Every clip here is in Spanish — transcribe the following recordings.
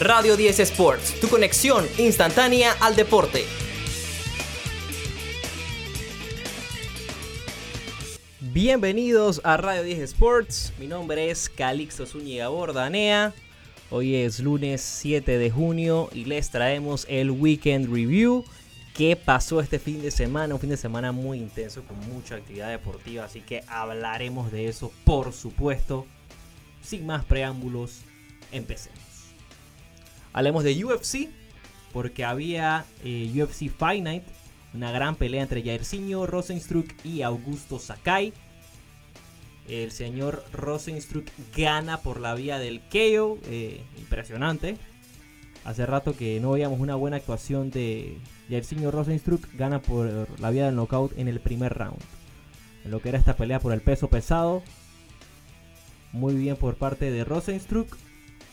Radio 10 Sports, tu conexión instantánea al deporte. Bienvenidos a Radio 10 Sports. Mi nombre es Calixto Zúñiga Bordanea. Hoy es lunes 7 de junio y les traemos el Weekend Review. ¿Qué pasó este fin de semana? Un fin de semana muy intenso con mucha actividad deportiva, así que hablaremos de eso, por supuesto. Sin más preámbulos, empecemos. Hablemos de UFC, porque había eh, UFC Fight Night, una gran pelea entre Jairzinho Rosenstruck y Augusto Sakai. El señor Rosenstruck gana por la vía del KO, eh, impresionante. Hace rato que no veíamos una buena actuación de Jairzinho Rosenstruck, gana por la vía del knockout en el primer round. En lo que era esta pelea por el peso pesado, muy bien por parte de Rosenstruck.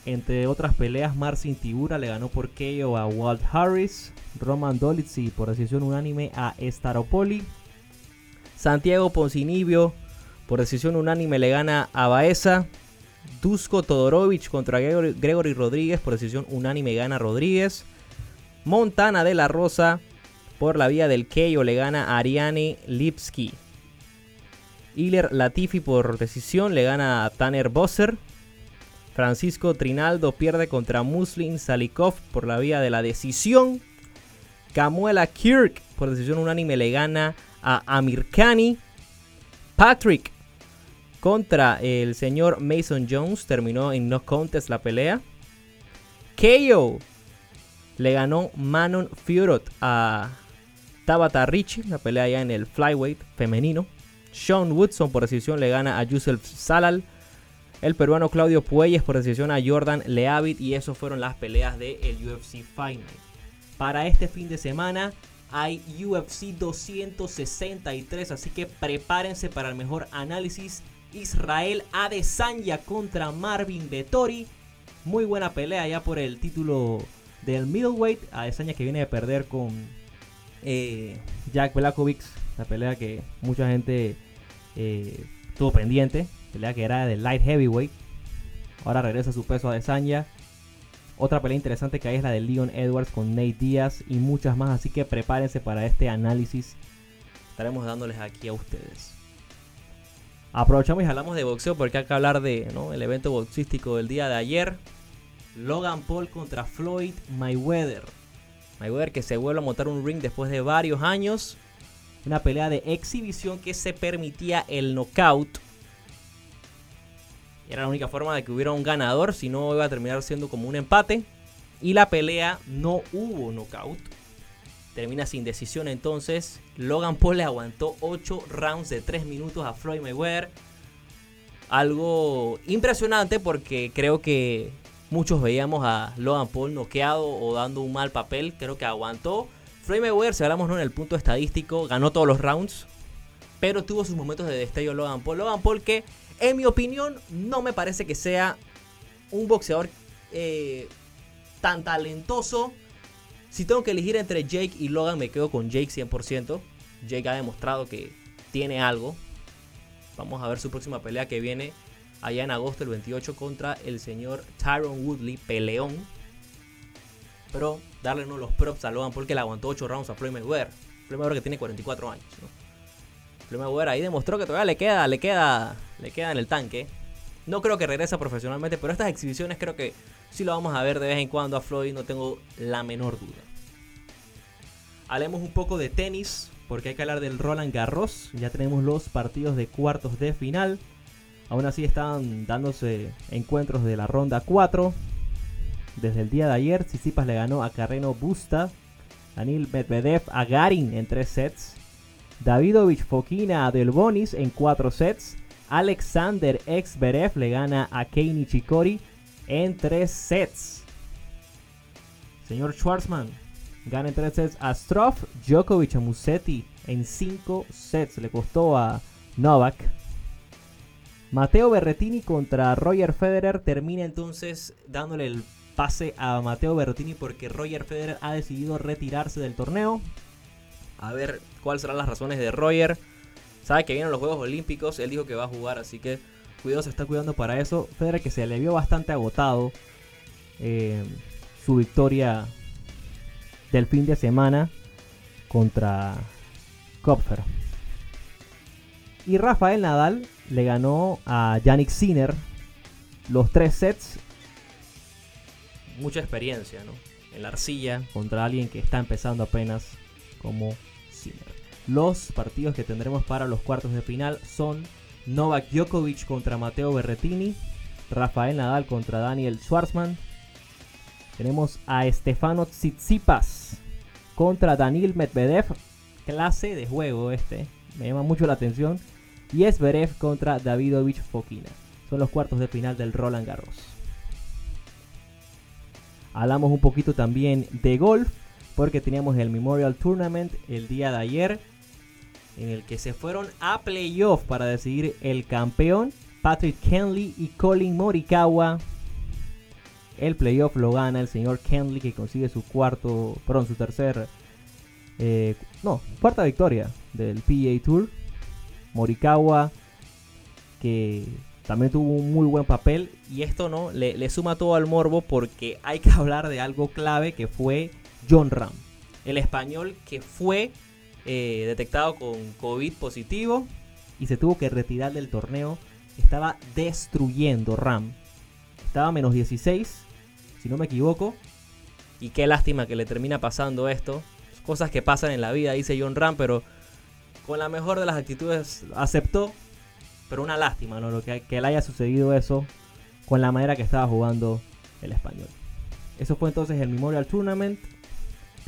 Entre otras peleas, Marcin Tibura le ganó por KO a Walt Harris. Roman Dolitzy por decisión unánime a Staropoli. Santiago Poncinibio por decisión unánime le gana a Baeza. Dusko Todorovic contra Gregory Rodríguez por decisión unánime gana Rodríguez. Montana de la Rosa por la vía del KO le gana a Ariane Lipski. Iler Latifi por decisión le gana a Tanner Bosser. Francisco Trinaldo pierde contra Muslin Salikov por la vía de la decisión. Camuela Kirk por decisión unánime le gana a Amir Khani. Patrick contra el señor Mason Jones terminó en no contest la pelea. KO le ganó Manon Fiorot a Tabata Ricci, la pelea ya en el flyweight femenino. Sean Woodson por decisión le gana a Yusuf Salal. El peruano Claudio Puelles por decisión a Jordan Leavitt. Y eso fueron las peleas del el UFC Final. Para este fin de semana hay UFC 263. Así que prepárense para el mejor análisis. Israel Adesanya contra Marvin Vettori. Muy buena pelea ya por el título del middleweight. Adesanya que viene de perder con eh, Jack Blackovic. La pelea que mucha gente eh, tuvo pendiente. Pelea que era de light heavyweight. Ahora regresa su peso a Adesanya. Otra pelea interesante que hay es la de Leon Edwards con Nate Diaz y muchas más. Así que prepárense para este análisis. Estaremos dándoles aquí a ustedes. Aprovechamos y hablamos de boxeo porque hay que hablar de el evento boxístico del día de ayer. Logan Paul contra Floyd Mayweather. Mayweather que se vuelve a montar un ring después de varios años. Una pelea de exhibición que se permitía el knockout. Era la única forma de que hubiera un ganador, si no iba a terminar siendo como un empate. Y la pelea no hubo knockout. Termina sin decisión entonces. Logan Paul le aguantó 8 rounds de 3 minutos a Floyd Mayweather. Algo impresionante porque creo que muchos veíamos a Logan Paul noqueado o dando un mal papel. Creo que aguantó. Floyd Mayweather, si hablamos en el punto estadístico, ganó todos los rounds. Pero tuvo sus momentos de destello Logan Paul. Logan Paul que, en mi opinión, no me parece que sea un boxeador eh, tan talentoso. Si tengo que elegir entre Jake y Logan, me quedo con Jake 100%. Jake ha demostrado que tiene algo. Vamos a ver su próxima pelea que viene allá en agosto el 28 contra el señor Tyron Woodley, peleón. Pero darle uno los props a Logan porque le aguantó 8 rounds a Floyd Mayweather. Floyd Mayweather que tiene 44 años. ¿no? Floyd Mayweather ahí demostró que todavía le queda, le queda, le queda en el tanque. No creo que regrese profesionalmente, pero estas exhibiciones creo que sí lo vamos a ver de vez en cuando a Floyd, no tengo la menor duda. Hablemos un poco de tenis, porque hay que hablar del Roland Garros. Ya tenemos los partidos de cuartos de final. Aún así están dándose encuentros de la ronda 4. Desde el día de ayer, Tsitsipas le ganó a Carreno Busta. Daniel Medvedev a Garin en 3 sets. Davidovich Fokina a Delbonis en 4 sets. Alexander Xberev le gana a Kei Nishikori en 3 sets. Señor Schwarzman gana en 3 sets a Stroff. Djokovic a Musetti en 5 sets. Le costó a Novak. Mateo Berretini contra Roger Federer termina entonces dándole el pase a Mateo Berretini porque Roger Federer ha decidido retirarse del torneo. A ver cuáles serán las razones de Roger. Sabe que vienen los Juegos Olímpicos, él dijo que va a jugar, así que cuidado, se está cuidando para eso. Federer que se le vio bastante agotado. Eh, su victoria del fin de semana contra Kopfer. Y Rafael Nadal le ganó a Yannick Sinner los tres sets. Mucha experiencia, ¿no? En la arcilla contra alguien que está empezando apenas como Sinner. Los partidos que tendremos para los cuartos de final son Novak Djokovic contra Mateo Berretini, Rafael Nadal contra Daniel Schwartzman. Tenemos a Stefano Tsitsipas contra Daniel Medvedev. Clase de juego este. Me llama mucho la atención. Y es Berev contra Davidovich Fokina. Son los cuartos de final del Roland Garros. Hablamos un poquito también de golf. Porque teníamos el Memorial Tournament el día de ayer. En el que se fueron a playoff para decidir el campeón. Patrick Kenley y Colin Morikawa. El playoff lo gana el señor Kenley que consigue su cuarto, perdón, su tercer, eh, no, cuarta victoria del PGA Tour. Morikawa que también tuvo un muy buen papel y esto no le, suma todo al morbo porque hay que hablar de algo clave que fue John Ram, el español que fue eh, detectado con COVID positivo y se tuvo que retirar del torneo estaba destruyendo RAM. Estaba a menos 16, si no me equivoco. Y qué lástima que le termina pasando esto. Cosas que pasan en la vida, dice John Ram, pero con la mejor de las actitudes aceptó. Pero una lástima, ¿no? Lo que, que le haya sucedido eso con la manera que estaba jugando el español. Eso fue entonces el Memorial Tournament.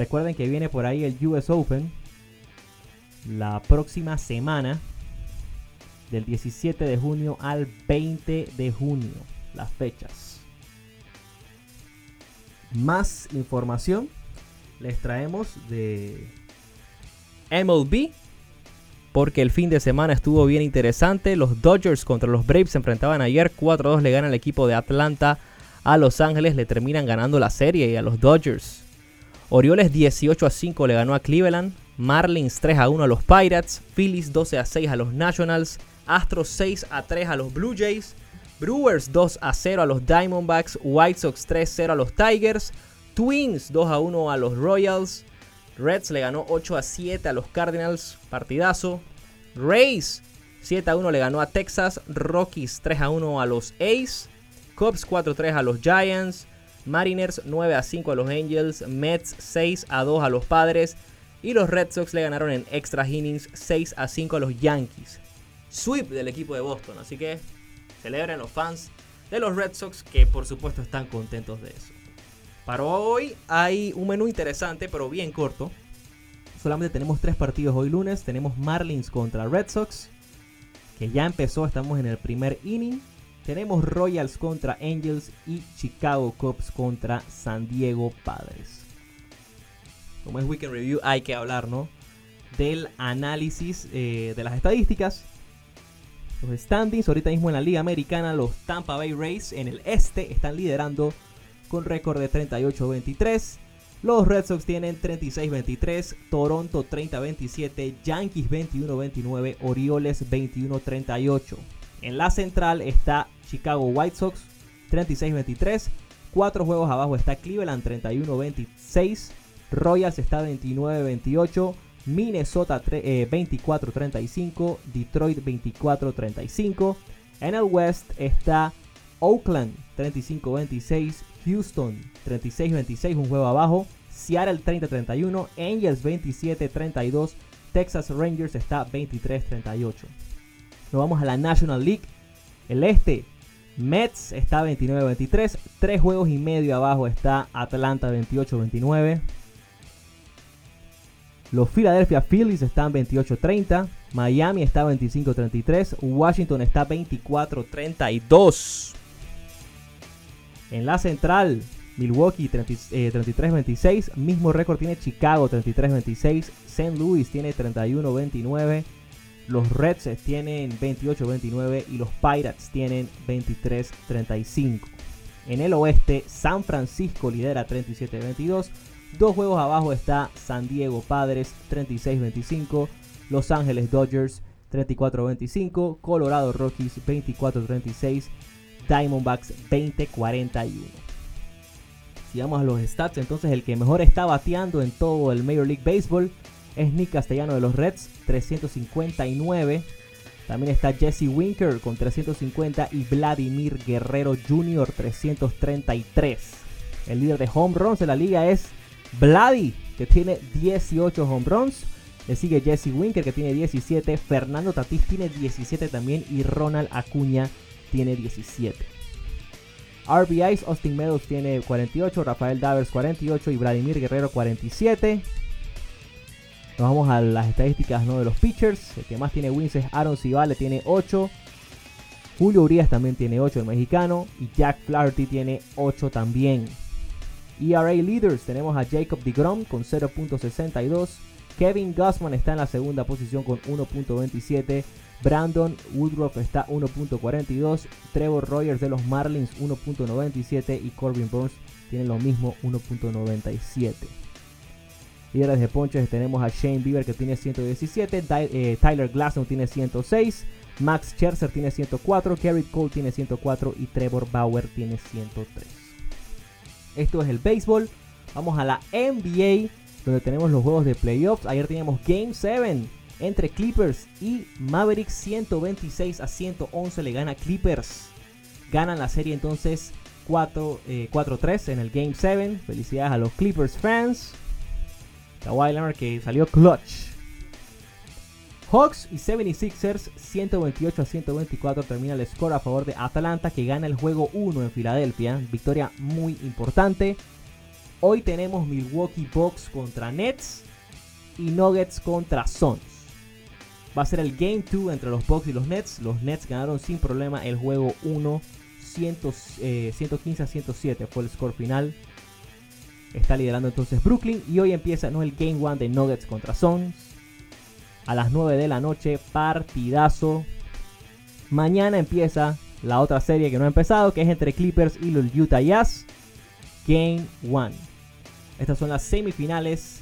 Recuerden que viene por ahí el US Open la próxima semana del 17 de junio al 20 de junio. Las fechas. Más información les traemos de MLB. Porque el fin de semana estuvo bien interesante. Los Dodgers contra los Braves se enfrentaban ayer. 4-2 le gana el equipo de Atlanta a Los Ángeles. Le terminan ganando la serie y a los Dodgers. Orioles 18-5 le ganó a Cleveland. Marlins 3-1 a los Pirates. Phillies 12-6 a los Nationals. Astros 6 a 3 a los Blue Jays. Brewers 2 a 0 a los Diamondbacks. White Sox 3 0 a los Tigers. Twins 2 a 1 a los Royals. Reds le ganó 8 a 7 a los Cardinals. Partidazo. Rays 7 a 1 le ganó a Texas. Rockies 3 a 1 a los A's. Cubs 4 a 3 a los Giants. Mariners 9 a 5 a los Angels. Mets 6 a 2 a los Padres. Y los Red Sox le ganaron en extra innings 6 a 5 a los Yankees sweep del equipo de Boston. Así que celebren los fans de los Red Sox que por supuesto están contentos de eso. Para hoy hay un menú interesante pero bien corto. Solamente tenemos tres partidos hoy lunes. Tenemos Marlins contra Red Sox, que ya empezó, estamos en el primer inning. Tenemos Royals contra Angels y Chicago Cubs contra San Diego Padres. Como es Weekend Review hay que hablar, ¿no? Del análisis eh, de las estadísticas los standings ahorita mismo en la Liga Americana, los Tampa Bay Rays en el este están liderando con récord de 38-23. Los Red Sox tienen 36-23, Toronto 30-27, Yankees 21-29, Orioles 21-38. En la central está Chicago White Sox 36-23, cuatro juegos abajo está Cleveland 31-26, Royals está 29-28. Minnesota 24-35, eh, Detroit 24-35. En el West está Oakland 35-26, Houston 36-26, un juego abajo. Seattle 30-31, Angels 27-32, Texas Rangers está 23-38. Nos vamos a la National League. El este, Mets está 29-23, tres juegos y medio abajo está Atlanta 28-29. Los Philadelphia Phillies están 28-30. Miami está 25-33. Washington está 24-32. En la central, Milwaukee 33-26. Eh, Mismo récord tiene Chicago 33-26. St. Louis tiene 31-29. Los Reds tienen 28-29 y los Pirates tienen 23-35. En el oeste, San Francisco lidera 37-22. Dos juegos abajo está San Diego Padres 36-25, Los Ángeles Dodgers 34-25, Colorado Rockies 24-36, Diamondbacks 20-41. Si vamos a los stats, entonces el que mejor está bateando en todo el Major League Baseball es Nick Castellano de los Reds, 359. También está Jesse Winker con 350 y Vladimir Guerrero Jr. 333. El líder de home runs de la liga es Vladi, que tiene 18 home runs. Le sigue Jesse Winker, que tiene 17. Fernando Tatís tiene 17 también. Y Ronald Acuña tiene 17. RBIs, Austin Meadows tiene 48. Rafael Davers 48. Y Vladimir Guerrero 47. Nos vamos a las estadísticas ¿no? de los pitchers. El que más tiene wins es Aaron Civale, tiene 8. Julio Urias también tiene 8, el mexicano. Y Jack Flaherty tiene 8 también. ERA Leaders tenemos a Jacob DeGrom con 0.62. Kevin Gossman está en la segunda posición con 1.27. Brandon Woodruff está 1.42. Trevor Rogers de los Marlins 1.97. Y Corbin Burns tiene lo mismo 1.97. Líderes de ponches tenemos a Shane Bieber que tiene 117. Eh, Tyler Glasnow tiene 106. Max Scherzer tiene 104. Garrett Cole tiene 104. Y Trevor Bauer tiene 103. Esto es el béisbol. Vamos a la NBA, donde tenemos los juegos de playoffs. Ayer teníamos Game 7 entre Clippers y Mavericks. 126 a 111 le gana Clippers. Ganan la serie entonces 4-3 eh, en el Game 7. Felicidades a los Clippers fans. Kawhi Leonard que salió clutch. Hawks y 76ers 128 a 124 termina el score a favor de Atlanta que gana el juego 1 en Filadelfia. Victoria muy importante. Hoy tenemos Milwaukee Bucks contra Nets y Nuggets contra Suns. Va a ser el Game 2 entre los Bucks y los Nets. Los Nets ganaron sin problema el juego 1. 115 a 107 fue el score final. Está liderando entonces Brooklyn. Y hoy empieza no el Game 1 de Nuggets contra Suns a las 9 de la noche. Partidazo. Mañana empieza la otra serie que no ha empezado, que es entre Clippers y los Utah Jazz. Game 1. Estas son las semifinales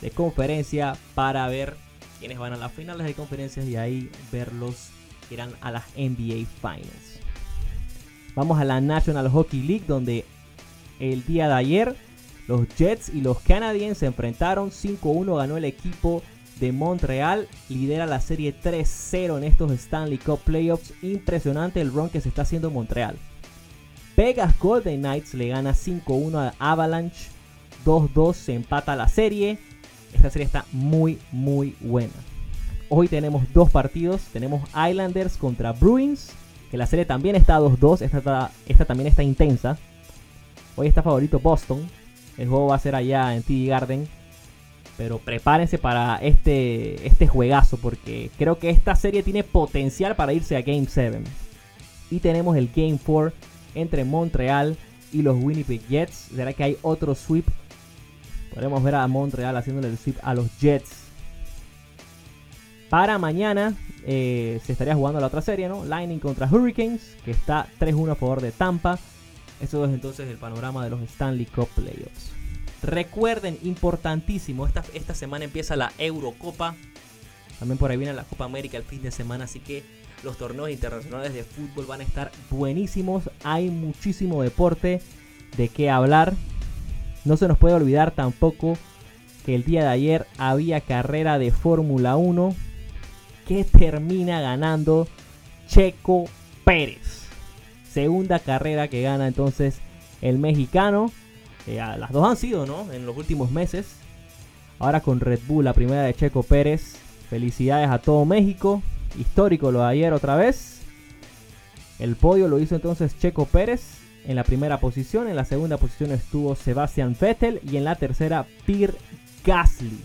de conferencia para ver quiénes van a las finales de conferencias y ahí verlos que irán a las NBA Finals. Vamos a la National Hockey League donde el día de ayer los Jets y los Canadiens se enfrentaron. 5-1 ganó el equipo de Montreal. Lidera la serie 3-0 en estos Stanley Cup Playoffs. Impresionante el run que se está haciendo Montreal. Vegas Golden Knights le gana 5-1 a Avalanche. 2-2 se empata la serie. Esta serie está muy, muy buena. Hoy tenemos dos partidos. Tenemos Islanders contra Bruins. Que la serie también está 2-2. Esta, esta también está intensa. Hoy está favorito Boston. El juego va a ser allá en TD Garden. Pero prepárense para este, este juegazo porque creo que esta serie tiene potencial para irse a Game 7. Y tenemos el Game 4 entre Montreal y los Winnipeg Jets. ¿Será que hay otro sweep? Podremos ver a Montreal haciéndole el sweep a los Jets. Para mañana eh, se estaría jugando la otra serie, ¿no? Lightning contra Hurricanes, que está 3-1 a favor de Tampa. Eso es entonces el panorama de los Stanley Cup Playoffs. Recuerden, importantísimo, esta, esta semana empieza la Eurocopa. También por ahí viene la Copa América el fin de semana, así que los torneos internacionales de fútbol van a estar buenísimos. Hay muchísimo deporte de qué hablar. No se nos puede olvidar tampoco que el día de ayer había carrera de Fórmula 1 que termina ganando Checo Pérez. Segunda carrera que gana entonces el mexicano las dos han sido, ¿no? En los últimos meses. Ahora con Red Bull, la primera de Checo Pérez. Felicidades a todo México. Histórico lo de ayer otra vez. El podio lo hizo entonces Checo Pérez en la primera posición. En la segunda posición estuvo Sebastian Vettel. Y en la tercera, Pierre Gasly.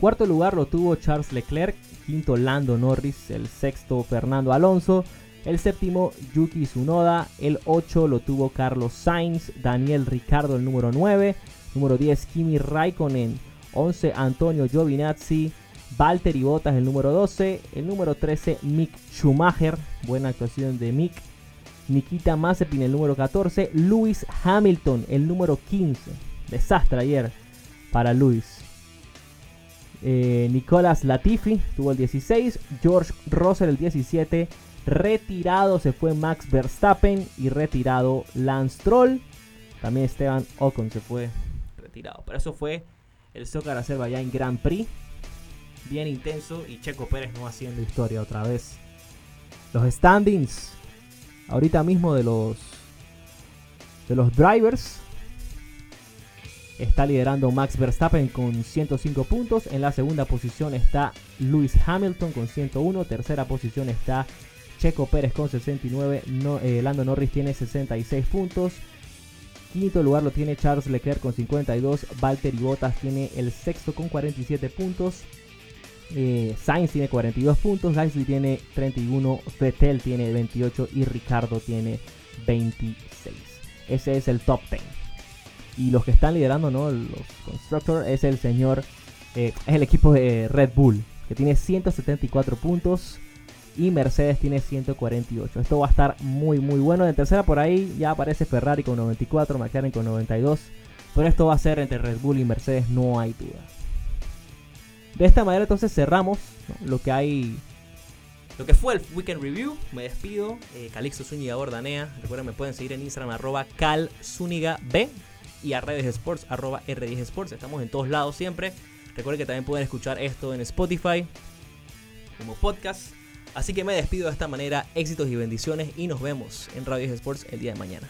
Cuarto lugar lo tuvo Charles Leclerc. Quinto, Lando Norris. El sexto, Fernando Alonso. El séptimo, Yuki Tsunoda. El 8 lo tuvo Carlos Sainz. Daniel Ricardo, el número 9. Número 10, Kimi Raikkonen. 11, Antonio Giovinazzi. Valtteri Bottas, el número 12. El número 13, Mick Schumacher. Buena actuación de Mick. Nikita Mazepin, el número 14. Lewis Hamilton, el número 15. Desastre ayer para Lewis. Eh, Nicolas Latifi tuvo el 16. George Russell el 17. Retirado se fue Max Verstappen y retirado Lance Troll. También Esteban Ocon se fue retirado. Pero eso fue el Soccer Azerbaiyán Grand Prix. Bien intenso y Checo Pérez no haciendo historia otra vez. Los standings ahorita mismo de los de los drivers está liderando Max Verstappen con 105 puntos. En la segunda posición está Lewis Hamilton con 101. Tercera posición está Checo Pérez con 69. No, eh, Lando Norris tiene 66 puntos. Quinto lugar lo tiene Charles Leclerc con 52. Valtteri Bottas tiene el sexto con 47 puntos. Eh, Sainz tiene 42 puntos. Gasly tiene 31. Vettel tiene 28. Y Ricardo tiene 26. Ese es el top 10. Y los que están liderando, ¿no? Los Constructors es el señor. Eh, es el equipo de Red Bull. Que tiene 174 puntos y Mercedes tiene 148. Esto va a estar muy muy bueno. En tercera por ahí ya aparece Ferrari con 94, McLaren con 92. Pero esto va a ser entre Red Bull y Mercedes, no hay duda. De esta manera entonces cerramos lo que hay... Lo que fue el Weekend Review, me despido. Eh, Calixto Zúñiga Bordanea. Recuerden, me pueden seguir en Instagram arroba B y a redes sports arroba R10 Sports. Estamos en todos lados siempre. Recuerden que también pueden escuchar esto en Spotify como podcast Así que me despido de esta manera, éxitos y bendiciones y nos vemos en Radio Sports el día de mañana.